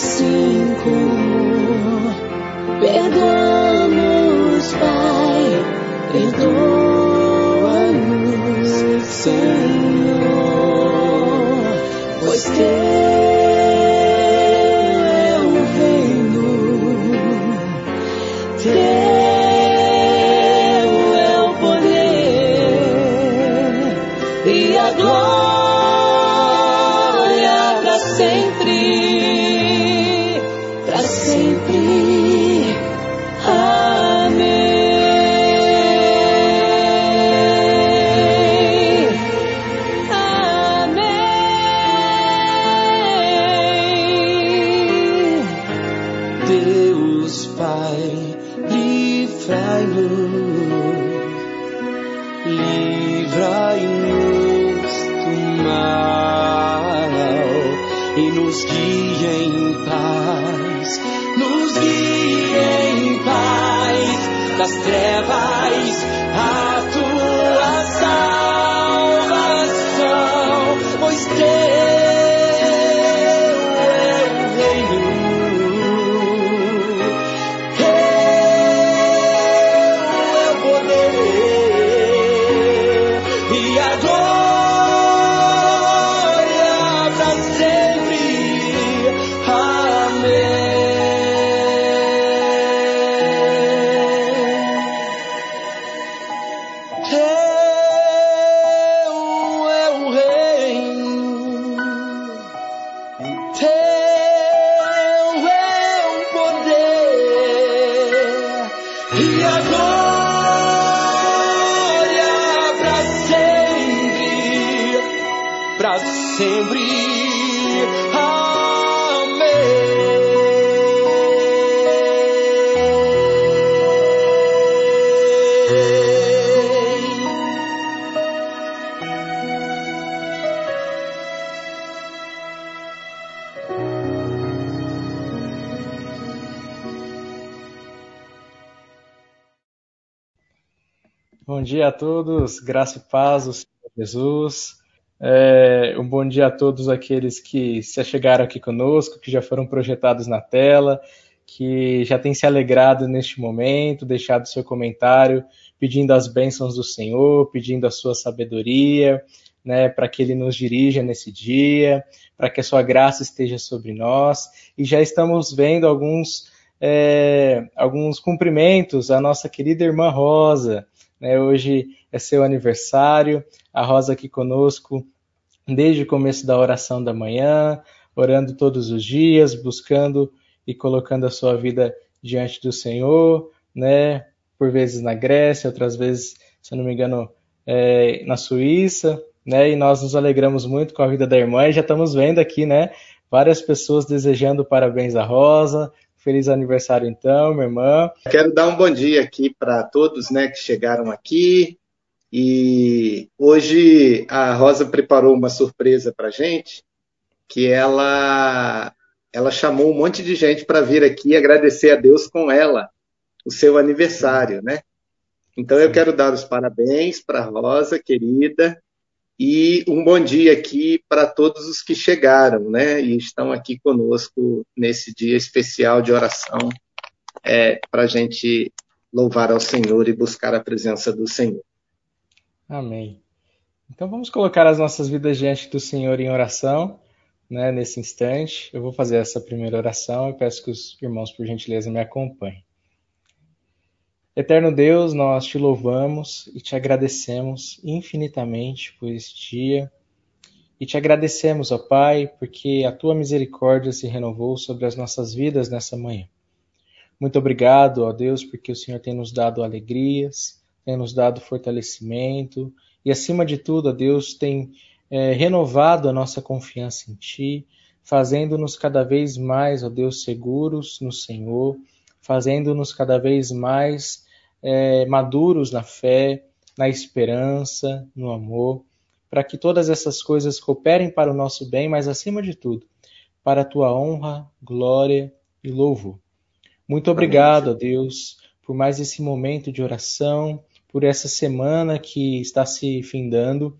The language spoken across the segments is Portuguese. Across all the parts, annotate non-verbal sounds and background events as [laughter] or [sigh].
Bom dia a todos, graça e paz do Senhor Jesus. É, um bom dia a todos aqueles que se chegaram aqui conosco, que já foram projetados na tela, que já têm se alegrado neste momento, deixado seu comentário, pedindo as bênçãos do Senhor, pedindo a sua sabedoria, né, para que Ele nos dirija nesse dia, para que a sua graça esteja sobre nós. E já estamos vendo alguns, é, alguns cumprimentos à nossa querida irmã Rosa, né? Hoje é seu aniversário, a Rosa aqui conosco desde o começo da oração da manhã, orando todos os dias, buscando e colocando a sua vida diante do Senhor, né? Por vezes na Grécia, outras vezes, se eu não me engano, é, na Suíça, né? E nós nos alegramos muito com a vida da irmã e já estamos vendo aqui, né? Várias pessoas desejando parabéns à Rosa, Feliz aniversário, então, minha irmã. Quero dar um bom dia aqui para todos né, que chegaram aqui. E hoje a Rosa preparou uma surpresa para gente, que ela, ela chamou um monte de gente para vir aqui agradecer a Deus com ela o seu aniversário, né? Então eu quero dar os parabéns para a Rosa, querida, e um bom dia aqui para todos os que chegaram, né? E estão aqui conosco nesse dia especial de oração é, para a gente louvar ao Senhor e buscar a presença do Senhor. Amém. Então vamos colocar as nossas vidas diante do Senhor em oração, né, nesse instante. Eu vou fazer essa primeira oração e peço que os irmãos, por gentileza, me acompanhem. Eterno Deus, nós te louvamos e te agradecemos infinitamente por este dia. E te agradecemos, ó Pai, porque a tua misericórdia se renovou sobre as nossas vidas nessa manhã. Muito obrigado, ó Deus, porque o Senhor tem nos dado alegrias, tem nos dado fortalecimento e, acima de tudo, ó Deus, tem é, renovado a nossa confiança em Ti, fazendo-nos cada vez mais, ó Deus, seguros no Senhor, fazendo-nos cada vez mais é, maduros na fé, na esperança, no amor, para que todas essas coisas cooperem para o nosso bem, mas acima de tudo, para a Tua honra, glória e louvor. Muito obrigado, ó Deus, por mais esse momento de oração, por essa semana que está se findando.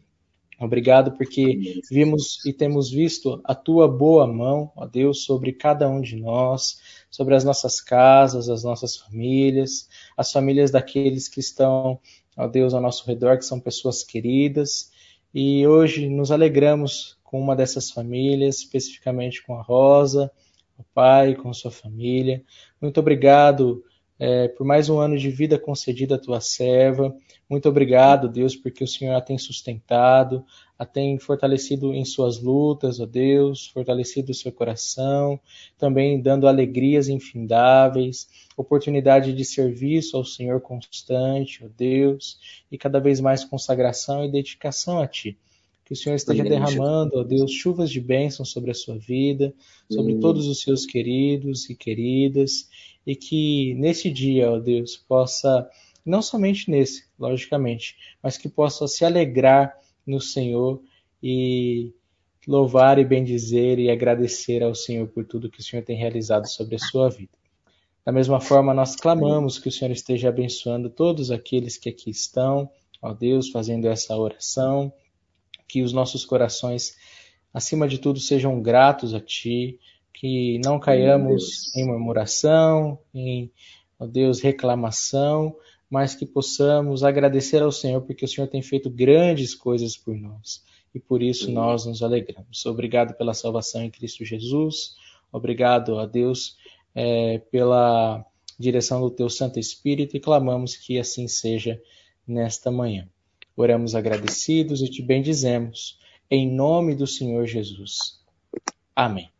Obrigado porque vimos e temos visto a tua boa mão, ó Deus, sobre cada um de nós, sobre as nossas casas, as nossas famílias, as famílias daqueles que estão, ó Deus, ao nosso redor, que são pessoas queridas. E hoje nos alegramos com uma dessas famílias, especificamente com a Rosa, o pai, com sua família. Muito obrigado é, por mais um ano de vida concedido à tua serva. Muito obrigado, Deus, porque o Senhor a tem sustentado, a tem fortalecido em suas lutas, ó Deus, fortalecido o seu coração, também dando alegrias infindáveis, oportunidade de serviço ao Senhor constante, ó Deus, e cada vez mais consagração e dedicação a Ti. Que o Senhor esteja derramando, ó Deus, chuvas de bênção sobre a sua vida, sobre todos os seus queridos e queridas, e que nesse dia, ó Deus, possa, não somente nesse, logicamente, mas que possa se alegrar no Senhor e louvar e bendizer e agradecer ao Senhor por tudo que o Senhor tem realizado sobre a sua vida. Da mesma forma, nós clamamos que o Senhor esteja abençoando todos aqueles que aqui estão, ó Deus, fazendo essa oração, que os nossos corações, acima de tudo, sejam gratos a Ti, que não caiamos em murmuração, em, ó Deus, reclamação, mas que possamos agradecer ao Senhor, porque o Senhor tem feito grandes coisas por nós e por isso nós nos alegramos. Obrigado pela salvação em Cristo Jesus, obrigado a Deus é, pela direção do Teu Santo Espírito e clamamos que assim seja nesta manhã. Oramos agradecidos e te bendizemos, em nome do Senhor Jesus. Amém.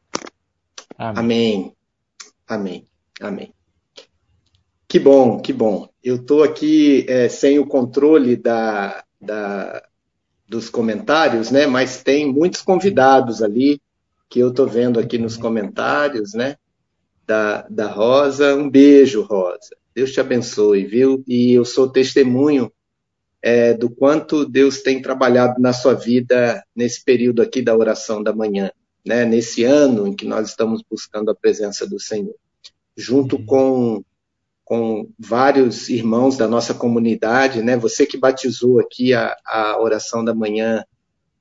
Amém. Amém. Amém. Que bom, que bom. Eu estou aqui é, sem o controle da, da, dos comentários, né? Mas tem muitos convidados ali que eu estou vendo aqui nos comentários, né? Da, da Rosa. Um beijo, Rosa. Deus te abençoe, viu? E eu sou testemunho é, do quanto Deus tem trabalhado na sua vida nesse período aqui da oração da manhã, né? nesse ano em que nós estamos buscando a presença do Senhor, junto uhum. com, com vários irmãos da nossa comunidade, né? você que batizou aqui a, a oração da manhã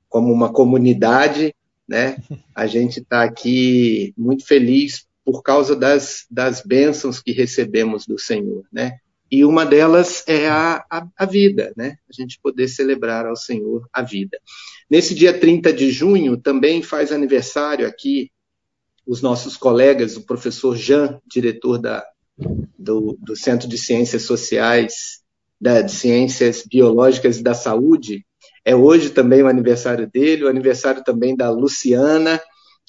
como uma comunidade, né? a gente está aqui muito feliz por causa das, das bênçãos que recebemos do Senhor, né? E uma delas é a, a, a, vida, né? A gente poder celebrar ao Senhor a vida. Nesse dia 30 de junho, também faz aniversário aqui os nossos colegas, o professor Jean, diretor da, do, do Centro de Ciências Sociais, da, de Ciências Biológicas e da Saúde. É hoje também o aniversário dele, o aniversário também da Luciana.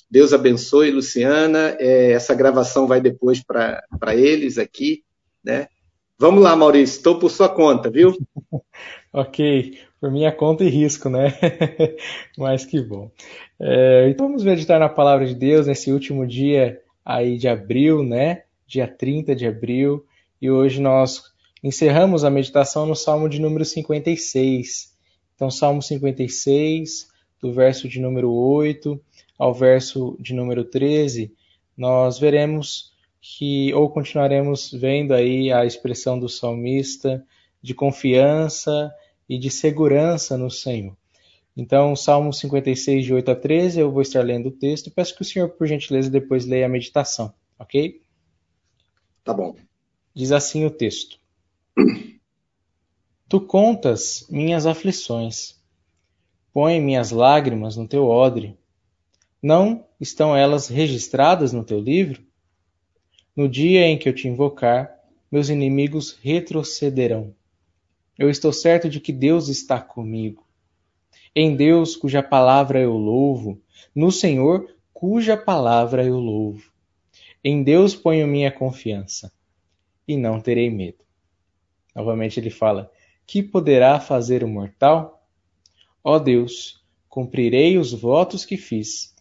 Deus abençoe, Luciana. É, essa gravação vai depois para eles aqui, né? Vamos lá, Maurício, estou por sua conta, viu? [laughs] ok, por minha conta e risco, né? [laughs] Mas que bom. É, então vamos meditar na palavra de Deus nesse último dia aí de abril, né? Dia 30 de abril. E hoje nós encerramos a meditação no Salmo de número 56. Então, Salmo 56, do verso de número 8 ao verso de número 13, nós veremos que ou continuaremos vendo aí a expressão do salmista de confiança e de segurança no Senhor. Então, Salmo 56, de 8 a 13, eu vou estar lendo o texto. Peço que o senhor, por gentileza, depois leia a meditação, ok? Tá bom. Diz assim o texto: Tu contas minhas aflições, põe minhas lágrimas no teu odre. Não estão elas registradas no teu livro? No dia em que eu te invocar, meus inimigos retrocederão. Eu estou certo de que Deus está comigo. Em Deus, cuja palavra eu louvo, no Senhor, cuja palavra eu louvo. Em Deus ponho minha confiança, e não terei medo. Novamente ele fala: Que poderá fazer o mortal? Ó Deus, cumprirei os votos que fiz.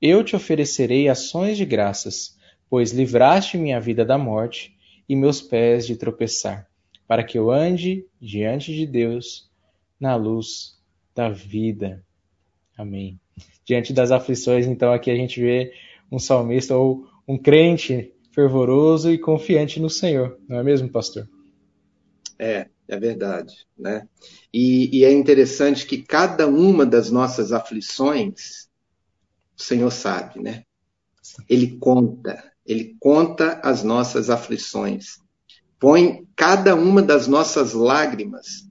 Eu te oferecerei ações de graças, pois livraste minha vida da morte e meus pés de tropeçar, para que eu ande diante de Deus na luz da vida. Amém. Diante das aflições, então, aqui a gente vê um salmista ou um crente fervoroso e confiante no Senhor, não é mesmo, pastor? É, é verdade, né? E, e é interessante que cada uma das nossas aflições, o Senhor sabe, né? Ele conta, ele conta as nossas aflições, põe cada uma das nossas lágrimas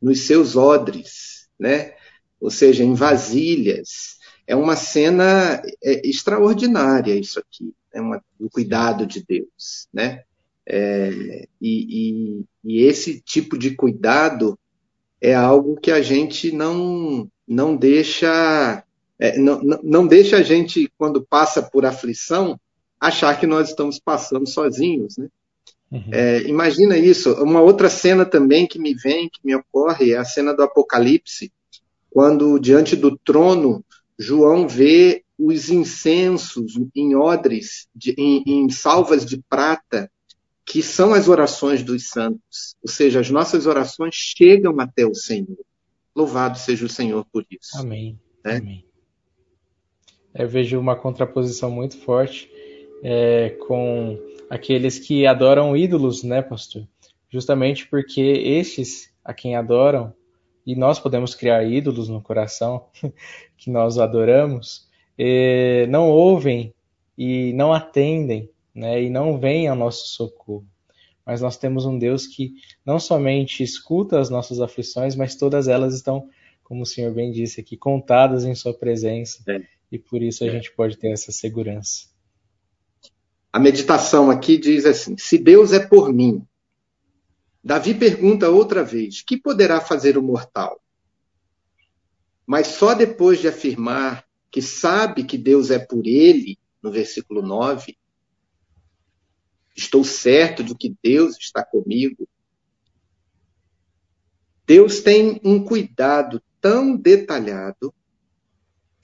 nos seus odres, né? Ou seja, em vasilhas. É uma cena é, extraordinária isso aqui, é uma, o cuidado de Deus, né? É, e, e, e, esse tipo de cuidado é algo que a gente não não deixa é, não, não deixa a gente quando passa por aflição achar que nós estamos passando sozinhos, né? Uhum. É, imagina isso. Uma outra cena também que me vem, que me ocorre, é a cena do Apocalipse, quando diante do trono João vê os incensos em odres, de, em, em salvas de prata, que são as orações dos santos. Ou seja, as nossas orações chegam até o Senhor. Louvado seja o Senhor por isso. Amém. Né? Amém. Eu vejo uma contraposição muito forte é, com aqueles que adoram ídolos, né, pastor? Justamente porque estes a quem adoram, e nós podemos criar ídolos no coração [laughs] que nós adoramos, não ouvem e não atendem, né, e não vêm ao nosso socorro. Mas nós temos um Deus que não somente escuta as nossas aflições, mas todas elas estão, como o Senhor bem disse aqui, contadas em Sua presença. É. E por isso a é. gente pode ter essa segurança. A meditação aqui diz assim: se Deus é por mim. Davi pergunta outra vez: que poderá fazer o mortal? Mas só depois de afirmar que sabe que Deus é por ele, no versículo 9, estou certo de que Deus está comigo. Deus tem um cuidado tão detalhado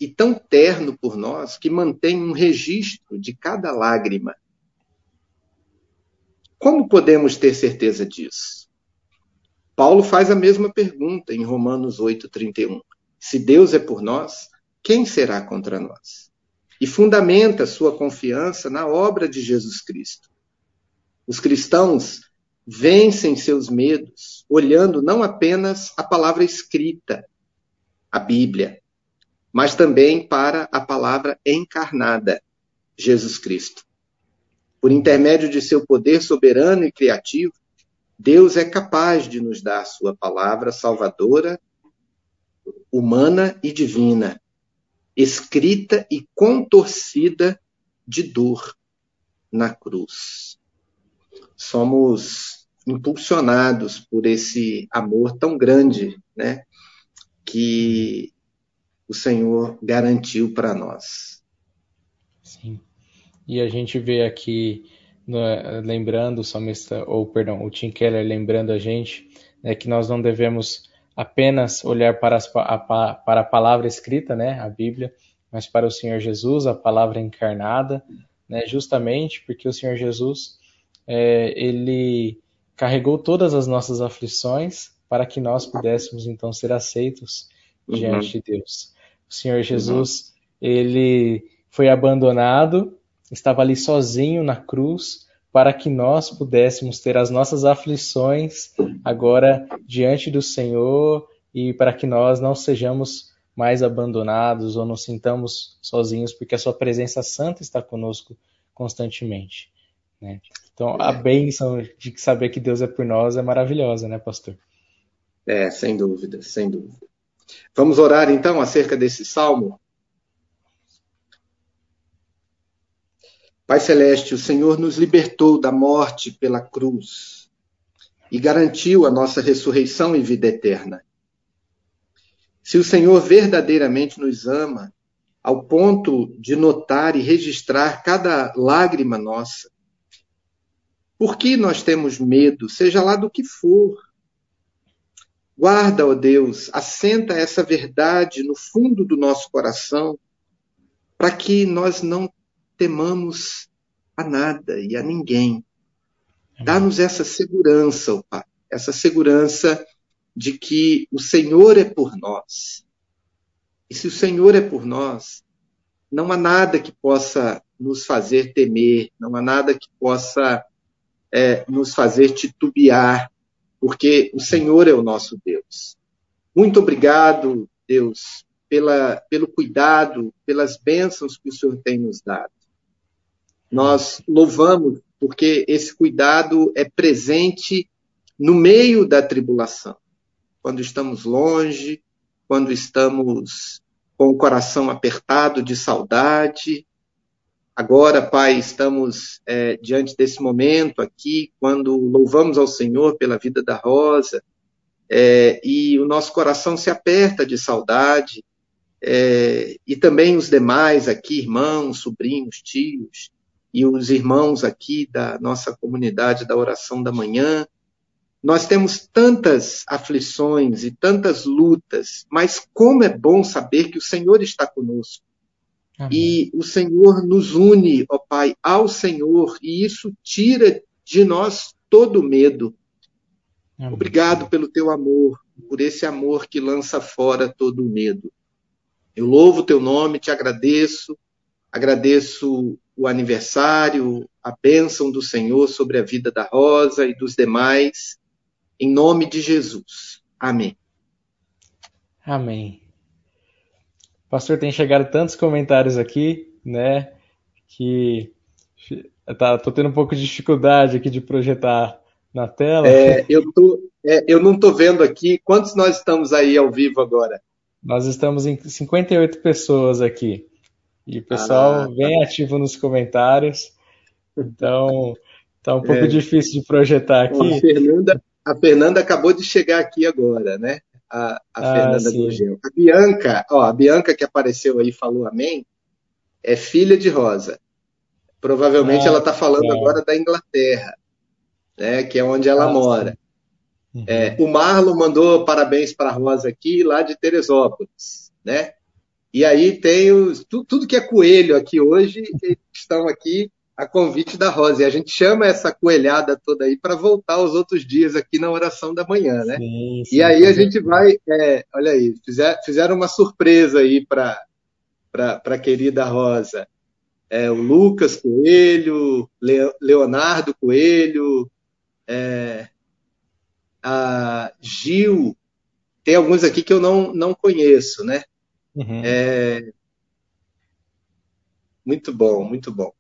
e tão terno por nós que mantém um registro de cada lágrima. Como podemos ter certeza disso? Paulo faz a mesma pergunta em Romanos 8:31. Se Deus é por nós, quem será contra nós? E fundamenta sua confiança na obra de Jesus Cristo. Os cristãos vencem seus medos olhando não apenas a palavra escrita, a Bíblia, mas também para a palavra encarnada, Jesus Cristo. Por intermédio de seu poder soberano e criativo, Deus é capaz de nos dar sua palavra salvadora, humana e divina, escrita e contorcida de dor na cruz. Somos impulsionados por esse amor tão grande, né, que o Senhor garantiu para nós. Sim. E a gente vê aqui, né, lembrando o salmista, ou perdão, o Tim Keller lembrando a gente, né, que nós não devemos apenas olhar para, as, a, para a palavra escrita, né, a Bíblia, mas para o Senhor Jesus, a palavra encarnada, né, justamente porque o Senhor Jesus, é, ele carregou todas as nossas aflições para que nós pudéssemos então ser aceitos uhum. diante de Deus. O Senhor Jesus, uhum. ele foi abandonado, estava ali sozinho na cruz para que nós pudéssemos ter as nossas aflições agora diante do Senhor e para que nós não sejamos mais abandonados ou nos sintamos sozinhos, porque a Sua presença santa está conosco constantemente. Né? Então, a bênção de saber que Deus é por nós é maravilhosa, né, pastor? É, sem dúvida, sem dúvida. Vamos orar então acerca desse salmo? Pai Celeste, o Senhor nos libertou da morte pela cruz e garantiu a nossa ressurreição e vida eterna. Se o Senhor verdadeiramente nos ama, ao ponto de notar e registrar cada lágrima nossa, por que nós temos medo, seja lá do que for? Guarda, ó Deus, assenta essa verdade no fundo do nosso coração, para que nós não temamos a nada e a ninguém. Dá-nos essa segurança, ó Pai, essa segurança de que o Senhor é por nós. E se o Senhor é por nós, não há nada que possa nos fazer temer, não há nada que possa é, nos fazer titubear, porque o Senhor é o nosso Deus. Muito obrigado, Deus, pela, pelo cuidado, pelas bênçãos que o Senhor tem nos dado. Nós louvamos porque esse cuidado é presente no meio da tribulação, quando estamos longe, quando estamos com o coração apertado de saudade. Agora, Pai, estamos é, diante desse momento aqui, quando louvamos ao Senhor pela vida da Rosa, é, e o nosso coração se aperta de saudade, é, e também os demais aqui, irmãos, sobrinhos, tios, e os irmãos aqui da nossa comunidade da oração da manhã. Nós temos tantas aflições e tantas lutas, mas como é bom saber que o Senhor está conosco. Amém. E o Senhor nos une, ó Pai, ao Senhor, e isso tira de nós todo medo. Amém. Obrigado pelo teu amor, por esse amor que lança fora todo o medo. Eu louvo o teu nome, te agradeço, agradeço o aniversário, a bênção do Senhor sobre a vida da Rosa e dos demais, em nome de Jesus. Amém. Amém. Pastor, tem chegado tantos comentários aqui, né, que tá, tô tendo um pouco de dificuldade aqui de projetar na tela. É, eu, tô, é, eu não estou vendo aqui. Quantos nós estamos aí ao vivo agora? Nós estamos em 58 pessoas aqui. E o pessoal ah, bem ativo nos comentários. Então, tá um pouco é. difícil de projetar aqui. A Fernanda, a Fernanda acabou de chegar aqui agora, né? A, a ah, Fernanda Gurgel. A Bianca, ó, a Bianca que apareceu aí falou amém, é filha de Rosa. Provavelmente ah, ela está falando agora da Inglaterra, né? Que é onde ela ah, mora. Uhum. É, o Marlon mandou parabéns para a Rosa aqui, lá de Teresópolis, né? E aí tem os, tudo, tudo que é coelho aqui hoje, estão aqui a convite da Rosa. E a gente chama essa coelhada toda aí para voltar os outros dias aqui na oração da manhã, né? Sim, sim, e aí a gente vai, é, olha aí, fizer, fizeram uma surpresa aí para a querida Rosa. É, o Lucas Coelho, Leonardo Coelho, é, a Gil, tem alguns aqui que eu não, não conheço, né? Uhum. É... Muito bom, muito bom.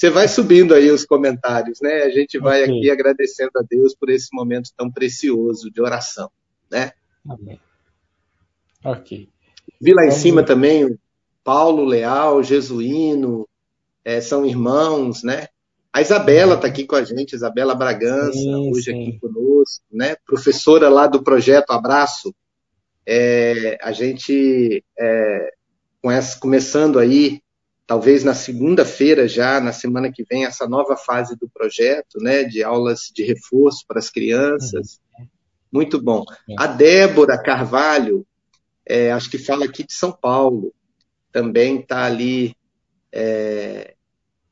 Você vai subindo aí os comentários, né? A gente vai okay. aqui agradecendo a Deus por esse momento tão precioso de oração, né? Amém. Ok. Vi lá Vamos em cima ver. também o Paulo Leal, Jesuíno, é, são irmãos, né? A Isabela está aqui com a gente, Isabela Bragança, sim, hoje sim. aqui conosco, né? Professora lá do projeto Abraço, é, a gente é, começando aí, talvez na segunda-feira já, na semana que vem, essa nova fase do projeto, né, de aulas de reforço para as crianças. Uhum. Muito bom. A Débora Carvalho, é, acho que fala aqui de São Paulo, também está ali é,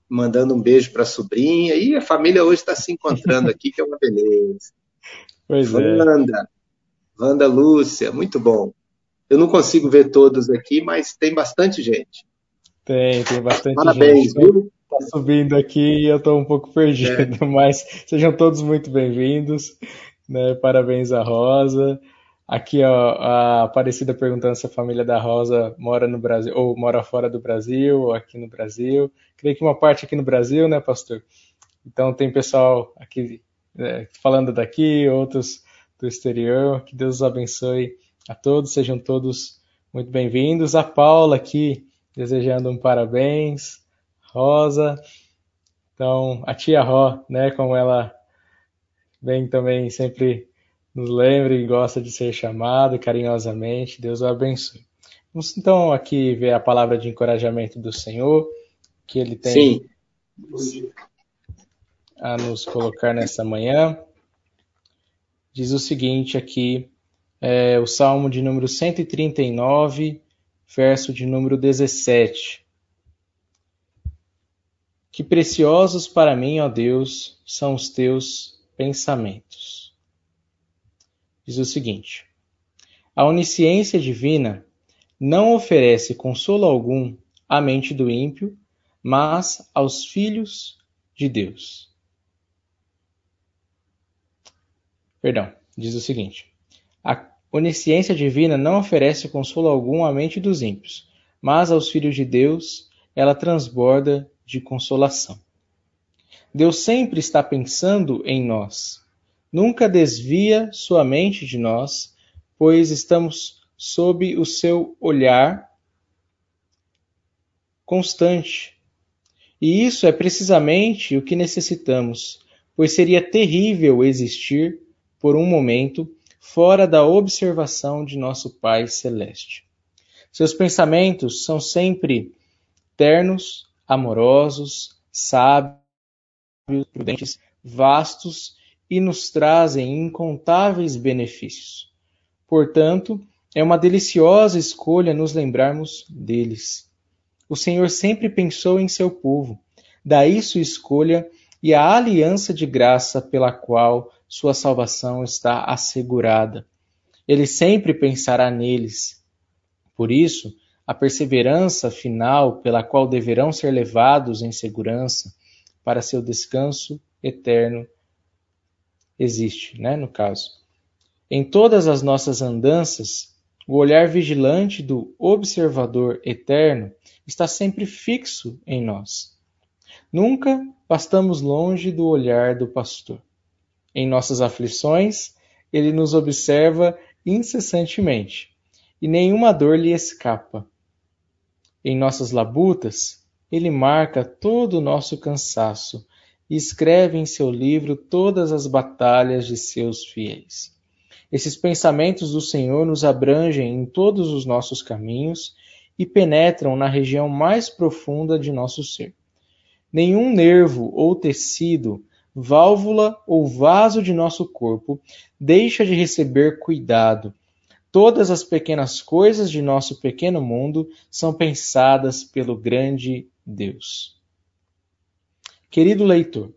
mandando um beijo para a sobrinha. E a família hoje está se encontrando aqui, que é uma beleza. [laughs] Pois Wanda, é. Wanda Lúcia, muito bom. Eu não consigo ver todos aqui, mas tem bastante gente. Tem, tem bastante Parabéns, gente. Parabéns, viu? tá subindo aqui e eu estou um pouco [laughs] perdido, é. mas sejam todos muito bem-vindos. Né? Parabéns à Rosa. Aqui, ó, a Aparecida perguntando se a família da Rosa mora no Brasil, ou mora fora do Brasil, ou aqui no Brasil. Creio que uma parte aqui no Brasil, né, pastor? Então tem pessoal aqui é, falando daqui, outros do exterior. Que Deus os abençoe a todos, sejam todos muito bem-vindos. A Paula aqui desejando um parabéns. Rosa. Então, a tia Ró, né, como ela bem também sempre nos lembra e gosta de ser chamado carinhosamente. Deus o abençoe. Vamos então aqui ver a palavra de encorajamento do Senhor que ele tem Sim. a nos colocar nessa manhã. Diz o seguinte aqui, é, o Salmo de número 139, verso de número 17. Que preciosos para mim, ó Deus, são os teus pensamentos diz o seguinte: A onisciência divina não oferece consolo algum à mente do ímpio, mas aos filhos de Deus. Perdão, diz o seguinte: A onisciência divina não oferece consolo algum à mente dos ímpios, mas aos filhos de Deus ela transborda de consolação. Deus sempre está pensando em nós Nunca desvia sua mente de nós, pois estamos sob o seu olhar constante. E isso é precisamente o que necessitamos, pois seria terrível existir por um momento fora da observação de nosso Pai Celeste. Seus pensamentos são sempre ternos, amorosos, sábios, prudentes, vastos e nos trazem incontáveis benefícios. Portanto, é uma deliciosa escolha nos lembrarmos deles. O Senhor sempre pensou em seu povo, daí sua escolha e a aliança de graça pela qual sua salvação está assegurada. Ele sempre pensará neles. Por isso, a perseverança final pela qual deverão ser levados em segurança para seu descanso eterno existe, né, no caso. Em todas as nossas andanças, o olhar vigilante do observador eterno está sempre fixo em nós. Nunca passamos longe do olhar do pastor. Em nossas aflições, ele nos observa incessantemente, e nenhuma dor lhe escapa. Em nossas labutas, ele marca todo o nosso cansaço e escreve em seu livro todas as batalhas de seus fiéis. Esses pensamentos do Senhor nos abrangem em todos os nossos caminhos e penetram na região mais profunda de nosso ser. Nenhum nervo ou tecido, válvula ou vaso de nosso corpo deixa de receber cuidado. Todas as pequenas coisas de nosso pequeno mundo são pensadas pelo grande Deus. Querido leitor,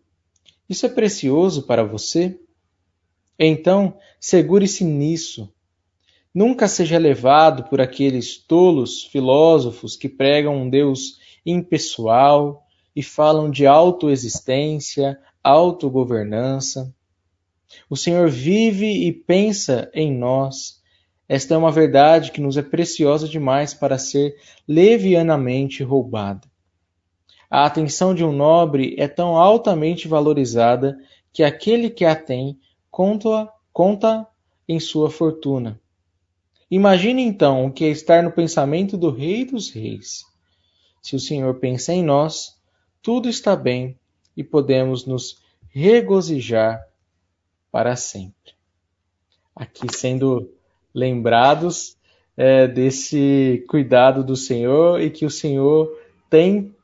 isso é precioso para você? Então, segure-se nisso. Nunca seja levado por aqueles tolos filósofos que pregam um Deus impessoal e falam de autoexistência, autogovernança. O Senhor vive e pensa em nós. Esta é uma verdade que nos é preciosa demais para ser levianamente roubada. A atenção de um nobre é tão altamente valorizada que aquele que a tem conta, conta em sua fortuna. Imagine então o que é estar no pensamento do Rei dos Reis. Se o Senhor pensa em nós, tudo está bem e podemos nos regozijar para sempre. Aqui sendo lembrados é, desse cuidado do Senhor e que o Senhor tem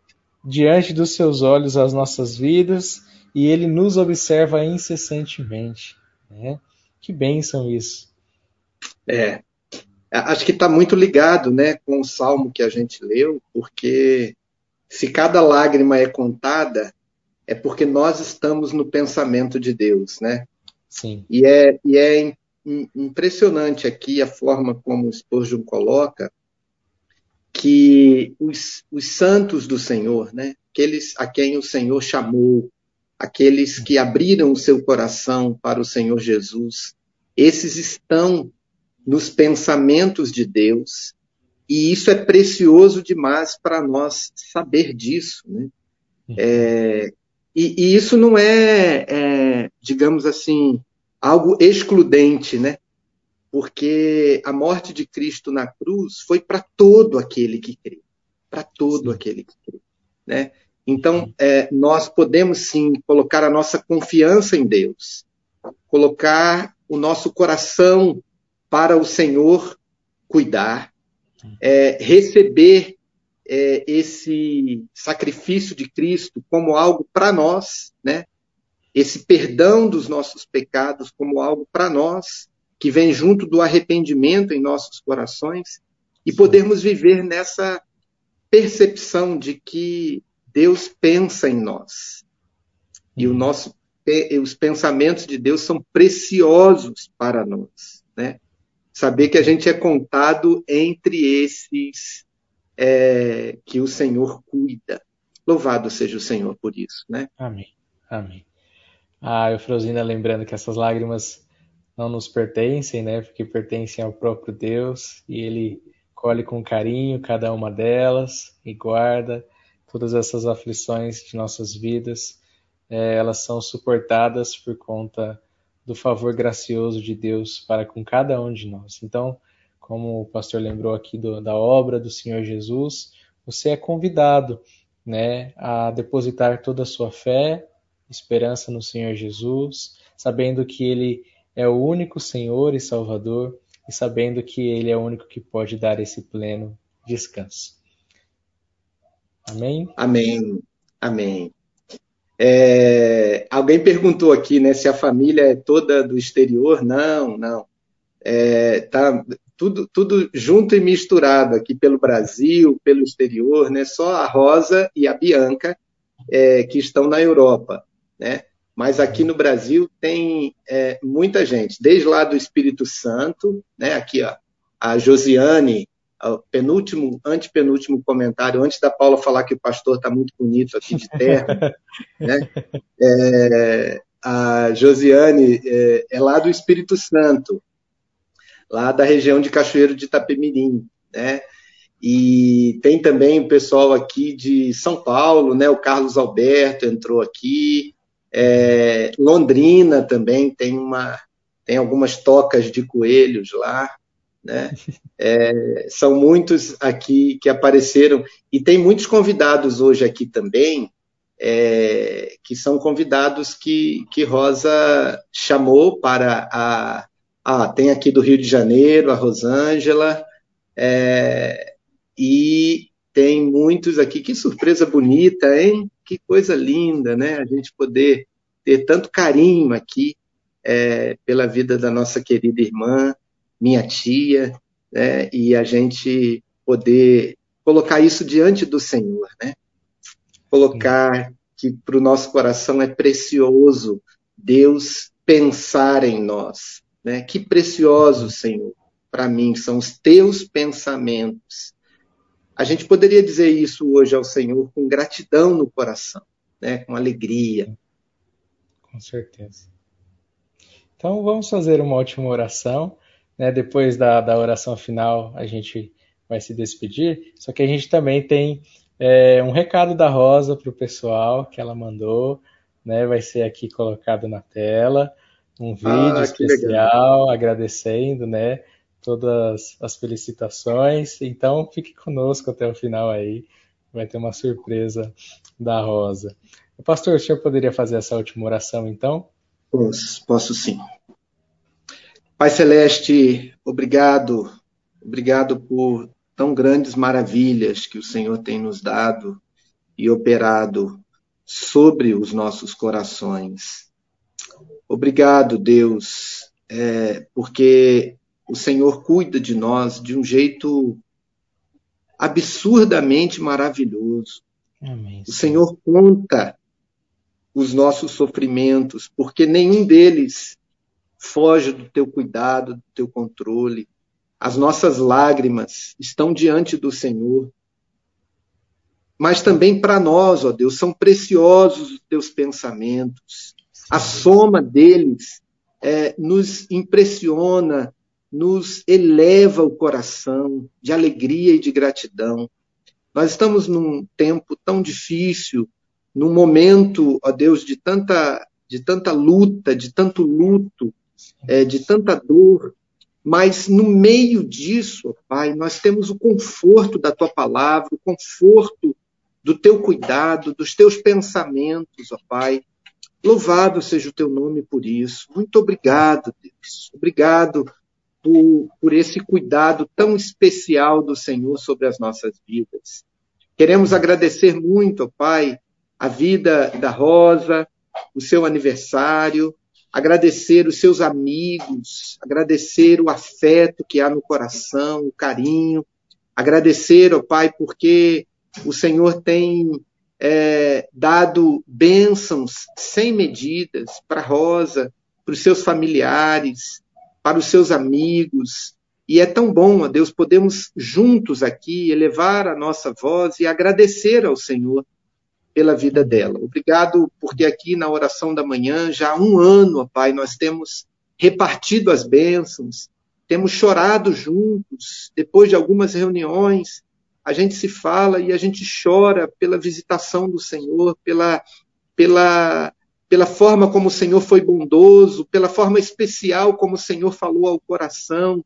diante dos seus olhos as nossas vidas e ele nos observa incessantemente. Né? Que bênção isso. É, acho que está muito ligado né, com o salmo que a gente leu, porque se cada lágrima é contada, é porque nós estamos no pensamento de Deus, né? Sim. E é, e é impressionante aqui a forma como o Spurgeon coloca que os, os santos do Senhor, né, aqueles a quem o Senhor chamou, aqueles que abriram o seu coração para o Senhor Jesus, esses estão nos pensamentos de Deus, e isso é precioso demais para nós saber disso. Né? Uhum. É, e, e, isso não é, é, digamos assim, algo excludente, né? Porque a morte de Cristo na cruz foi para todo aquele que crê, para todo sim. aquele que crê, né? Então, é, nós podemos sim colocar a nossa confiança em Deus, colocar o nosso coração para o Senhor cuidar, é, receber é, esse sacrifício de Cristo como algo para nós, né? Esse perdão dos nossos pecados como algo para nós, que vem junto do arrependimento em nossos corações, e podermos viver nessa percepção de que Deus pensa em nós. E o uhum. nosso, os pensamentos de Deus são preciosos para nós. Né? Saber que a gente é contado entre esses é, que o Senhor cuida. Louvado seja o Senhor por isso. Né? Amém. Amém. Ah, Eufrosina lembrando que essas lágrimas não nos pertencem, né? Porque pertencem ao próprio Deus e Ele colhe com carinho cada uma delas e guarda todas essas aflições de nossas vidas, é, elas são suportadas por conta do favor gracioso de Deus para com cada um de nós. Então, como o pastor lembrou aqui do, da obra do Senhor Jesus, você é convidado né, a depositar toda a sua fé, esperança no Senhor Jesus, sabendo que Ele é o único Senhor e Salvador e sabendo que Ele é o único que pode dar esse pleno descanso. Amém? Amém. Amém. É, alguém perguntou aqui, né, se a família é toda do exterior? Não, não. É, tá tudo, tudo junto e misturado aqui pelo Brasil, pelo exterior, né? Só a Rosa e a Bianca é, que estão na Europa, né? Mas aqui no Brasil tem é, muita gente, desde lá do Espírito Santo, né? Aqui ó, a Josiane penúltimo, antepenúltimo comentário, antes da Paula falar que o pastor está muito bonito aqui de terra, [laughs] né? É, a Josiane é, é, lá do Espírito Santo, lá da região de Cachoeiro de Itapemirim, né? E tem também o pessoal aqui de São Paulo, né? O Carlos Alberto entrou aqui, é, Londrina também tem uma tem algumas tocas de coelhos lá, né? É, são muitos aqui que apareceram, e tem muitos convidados hoje aqui também, é, que são convidados que, que Rosa chamou para a. Tem aqui do Rio de Janeiro, a Rosângela, é, e tem muitos aqui. Que surpresa bonita, hein? Que coisa linda, né? A gente poder ter tanto carinho aqui é, pela vida da nossa querida irmã minha tia, né? E a gente poder colocar isso diante do Senhor, né? Colocar que para o nosso coração é precioso Deus pensar em nós, né? Que precioso, Senhor, para mim são os teus pensamentos. A gente poderia dizer isso hoje ao Senhor com gratidão no coração, né? Com alegria. Com certeza. Então vamos fazer uma última oração né, depois da, da oração final, a gente vai se despedir. Só que a gente também tem é, um recado da Rosa para o pessoal que ela mandou, né, vai ser aqui colocado na tela, um vídeo ah, especial legal. agradecendo, né, todas as felicitações. Então fique conosco até o final aí, vai ter uma surpresa da Rosa. Pastor, o senhor poderia fazer essa última oração então? Posso, posso sim. Pai Celeste, obrigado, obrigado por tão grandes maravilhas que o Senhor tem nos dado e operado sobre os nossos corações. Obrigado, Deus, é, porque o Senhor cuida de nós de um jeito absurdamente maravilhoso. Amém. O Senhor conta os nossos sofrimentos, porque nenhum deles foge do teu cuidado, do teu controle. As nossas lágrimas estão diante do Senhor. mas também para nós, ó Deus, são preciosos os teus pensamentos. A soma deles é, nos impressiona, nos eleva o coração de alegria e de gratidão. Nós estamos num tempo tão difícil, num momento, ó Deus, de tanta, de tanta luta, de tanto luto, é, de tanta dor, mas no meio disso, Pai, nós temos o conforto da tua palavra, o conforto do teu cuidado, dos teus pensamentos, ó Pai. Louvado seja o teu nome por isso. Muito obrigado, Deus. Obrigado por, por esse cuidado tão especial do Senhor sobre as nossas vidas. Queremos agradecer muito, ó Pai, a vida da Rosa, o seu aniversário, agradecer os seus amigos, agradecer o afeto que há no coração, o carinho, agradecer, ó Pai, porque o Senhor tem é, dado bênçãos sem medidas para Rosa, para os seus familiares, para os seus amigos. E é tão bom, ó Deus, podemos juntos aqui elevar a nossa voz e agradecer ao Senhor pela vida dela. Obrigado, porque aqui na oração da manhã, já há um ano, Pai, nós temos repartido as bênçãos, temos chorado juntos, depois de algumas reuniões, a gente se fala e a gente chora pela visitação do Senhor, pela, pela, pela forma como o Senhor foi bondoso, pela forma especial como o Senhor falou ao coração,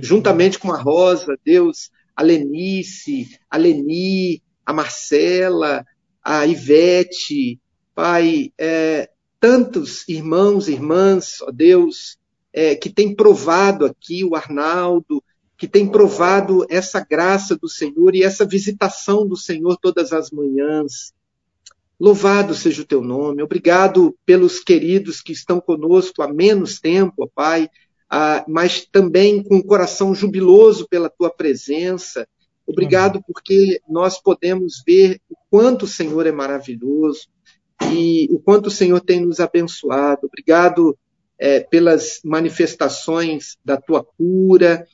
juntamente com a Rosa, Deus, a Lenice, a Leni, a Marcela, a Ivete, Pai, é, tantos irmãos e irmãs, ó Deus, é, que tem provado aqui, o Arnaldo, que tem provado essa graça do Senhor e essa visitação do Senhor todas as manhãs. Louvado seja o teu nome. Obrigado pelos queridos que estão conosco há menos tempo, ó Pai, mas também com o coração jubiloso pela tua presença. Obrigado porque nós podemos ver o quanto o Senhor é maravilhoso e o quanto o Senhor tem nos abençoado. Obrigado é, pelas manifestações da tua cura,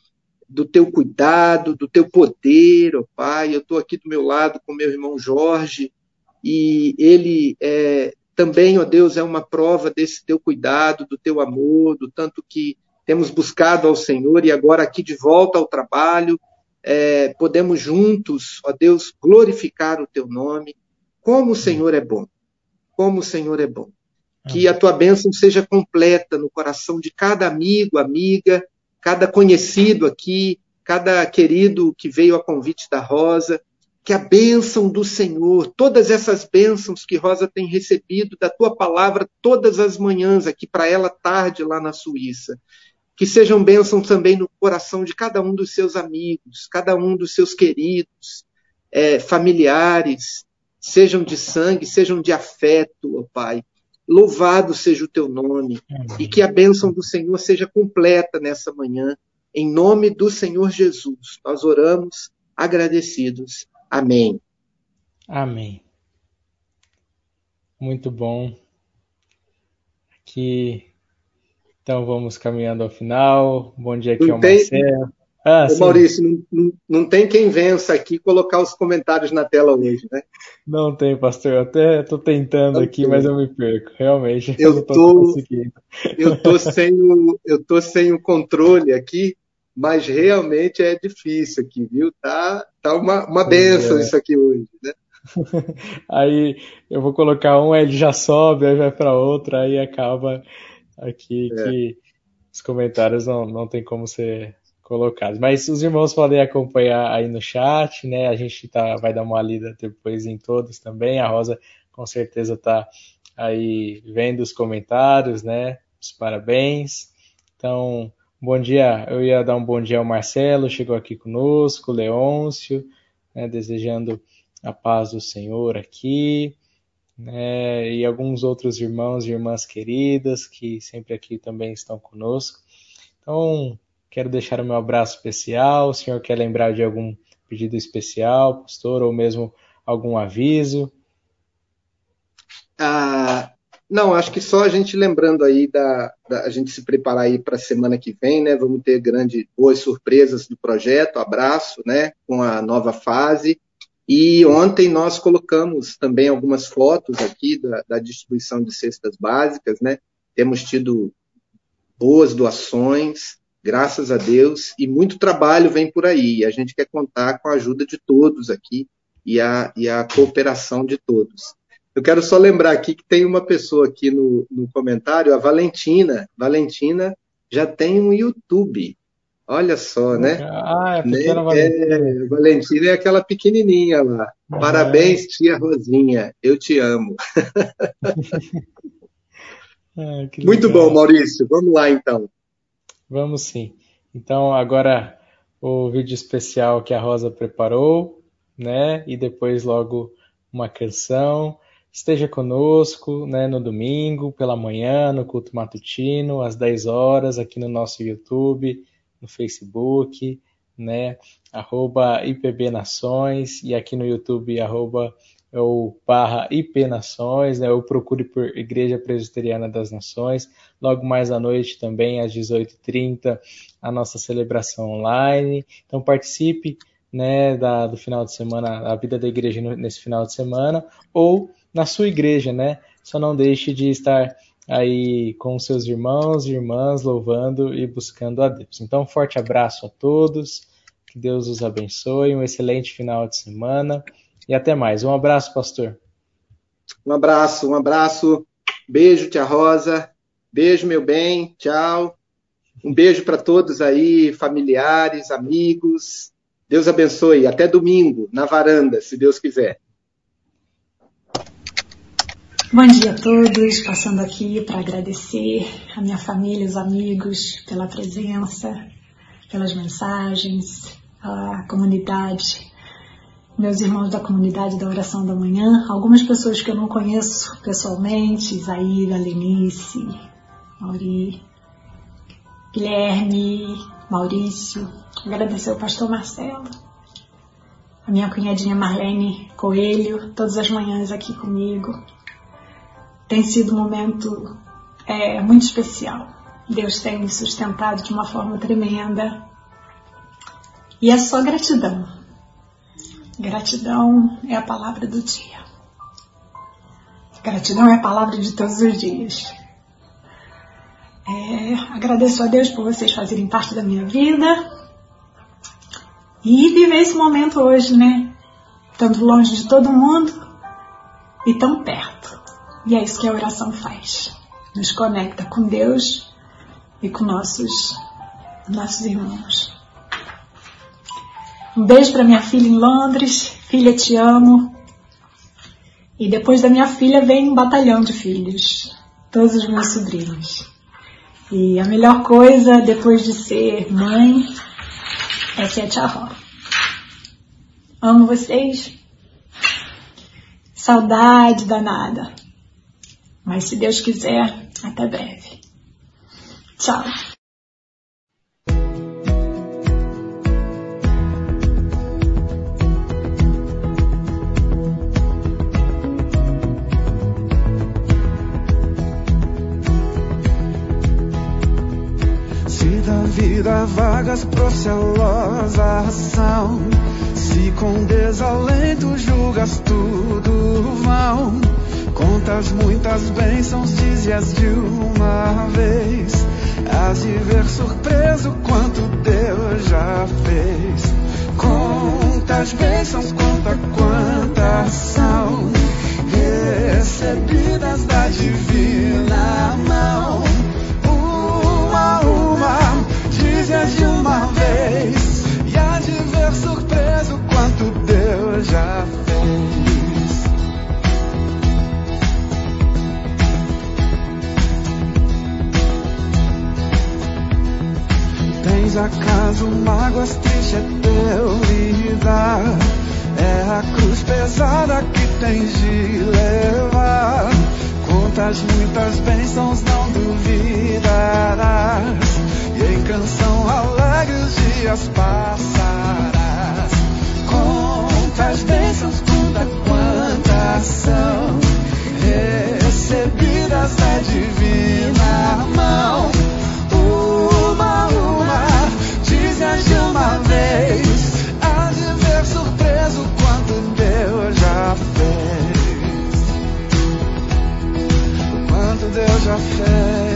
do teu cuidado, do teu poder, ó Pai. Eu estou aqui do meu lado com meu irmão Jorge, e ele é, também, ó Deus, é uma prova desse teu cuidado, do teu amor, do tanto que temos buscado ao Senhor e agora aqui de volta ao trabalho, é, podemos juntos, ó Deus, glorificar o teu nome. Como o Senhor é bom, como o Senhor é bom. Que a tua bênção seja completa no coração de cada amigo, amiga, cada conhecido aqui, cada querido que veio a convite da Rosa, que a bênção do Senhor, todas essas bênçãos que Rosa tem recebido da tua palavra todas as manhãs aqui para ela tarde lá na Suíça, que sejam bênçãos também no coração de cada um dos seus amigos, cada um dos seus queridos, é, familiares, sejam de sangue, sejam de afeto, ó Pai, Louvado seja o teu nome e que a bênção do Senhor seja completa nessa manhã. Em nome do Senhor Jesus, nós oramos agradecidos. Amém. Amém. Muito bom. Aqui, então vamos caminhando ao final. Bom dia aqui ao Marcelo. Ah, Ô, Maurício, não, não, não, tem quem vença aqui colocar os comentários na tela hoje, né? Não tem, pastor. Eu até estou tentando não aqui, tem. mas eu me perco. Realmente, eu, [laughs] eu tô, Eu tô sem o, eu tô sem o controle aqui, mas realmente é difícil aqui, viu? Tá, tá uma, uma benção é. isso aqui hoje, né? [laughs] aí eu vou colocar um, ele já sobe, aí vai para outro, aí acaba aqui é. que os comentários não, não tem como ser colocados. Mas os irmãos podem acompanhar aí no chat, né? A gente tá, vai dar uma lida depois em todos também. A Rosa com certeza está aí vendo os comentários, né? Os parabéns. Então, bom dia. Eu ia dar um bom dia ao Marcelo, chegou aqui conosco, Leôncio, né? desejando a paz do Senhor aqui. Né, e alguns outros irmãos e irmãs queridas que sempre aqui também estão conosco. Então, Quero deixar o meu abraço especial. O senhor quer lembrar de algum pedido especial, pastor, ou mesmo algum aviso? Ah, não, acho que só a gente lembrando aí da, da a gente se preparar aí para a semana que vem, né? Vamos ter grandes boas surpresas do projeto. Abraço, né? Com a nova fase E ontem nós colocamos também algumas fotos aqui da, da distribuição de cestas básicas, né? Temos tido boas doações, graças a Deus, e muito trabalho vem por aí. A gente quer contar com a ajuda de todos aqui e a, e a cooperação de todos. Eu quero só lembrar aqui que tem uma pessoa aqui no, no comentário, a Valentina. Valentina já tem um YouTube. Olha só, né? Ah, é a pequena né? Valentina. É, Valentina é aquela pequenininha lá. Uhum. Parabéns, tia Rosinha. Eu te amo. [laughs] ah, Muito bom, Maurício. Vamos lá, então. Vamos sim. Então, agora o vídeo especial que a Rosa preparou, né? E depois logo uma canção. Esteja conosco né, no domingo, pela manhã, no culto matutino, às 10 horas, aqui no nosso YouTube, no Facebook, né? Arroba IPB Nações e aqui no YouTube, arroba ou barra IP Nações, né? Ou procure por Igreja Presbiteriana das Nações. Logo mais à noite também, às 18h30, a nossa celebração online. Então participe né, da, do final de semana, a vida da igreja nesse final de semana, ou na sua igreja, né? Só não deixe de estar aí com seus irmãos e irmãs louvando e buscando a Deus. Então, um forte abraço a todos, que Deus os abençoe, um excelente final de semana e até mais. Um abraço, pastor. Um abraço, um abraço. Beijo, tia Rosa. Beijo, meu bem. Tchau. Um beijo para todos aí, familiares, amigos. Deus abençoe. Até domingo, na varanda, se Deus quiser. Bom dia a todos, passando aqui para agradecer a minha família, os amigos pela presença, pelas mensagens, a comunidade, meus irmãos da comunidade da oração da manhã, algumas pessoas que eu não conheço pessoalmente, Isaíra, Lenice, Mauri, Guilherme, Maurício, agradecer ao pastor Marcelo, a minha cunhadinha Marlene Coelho, todas as manhãs aqui comigo, tem sido um momento é, muito especial. Deus tem me sustentado de uma forma tremenda. E é só gratidão. Gratidão é a palavra do dia. Gratidão é a palavra de todos os dias. É, agradeço a Deus por vocês fazerem parte da minha vida e viver esse momento hoje, né? Tanto longe de todo mundo e tão perto. E é isso que a oração faz. Nos conecta com Deus e com nossos, nossos irmãos. Um beijo para minha filha em Londres. Filha, te amo. E depois da minha filha vem um batalhão de filhos. Todos os meus sobrinhos. E a melhor coisa depois de ser mãe é ser a tia Ró. Amo vocês. Saudade danada. Mas se Deus quiser, até breve. Tchau. Vida vagas procelosa ação, se com desalento julgas tudo Contas muitas bênçãos, dizias de uma vez. Hás de ver surpreso quanto Deus já fez. Contas bênçãos, conta quantas são recebidas da divina acaso mágoas, triste é teu lidar. É a cruz pesada que tens de levar. Contas muitas bênçãos, não duvidarás. E em canção alegre os dias passarás. Contas bênçãos, conta quantas são. Recebidas da divina mão haja fé.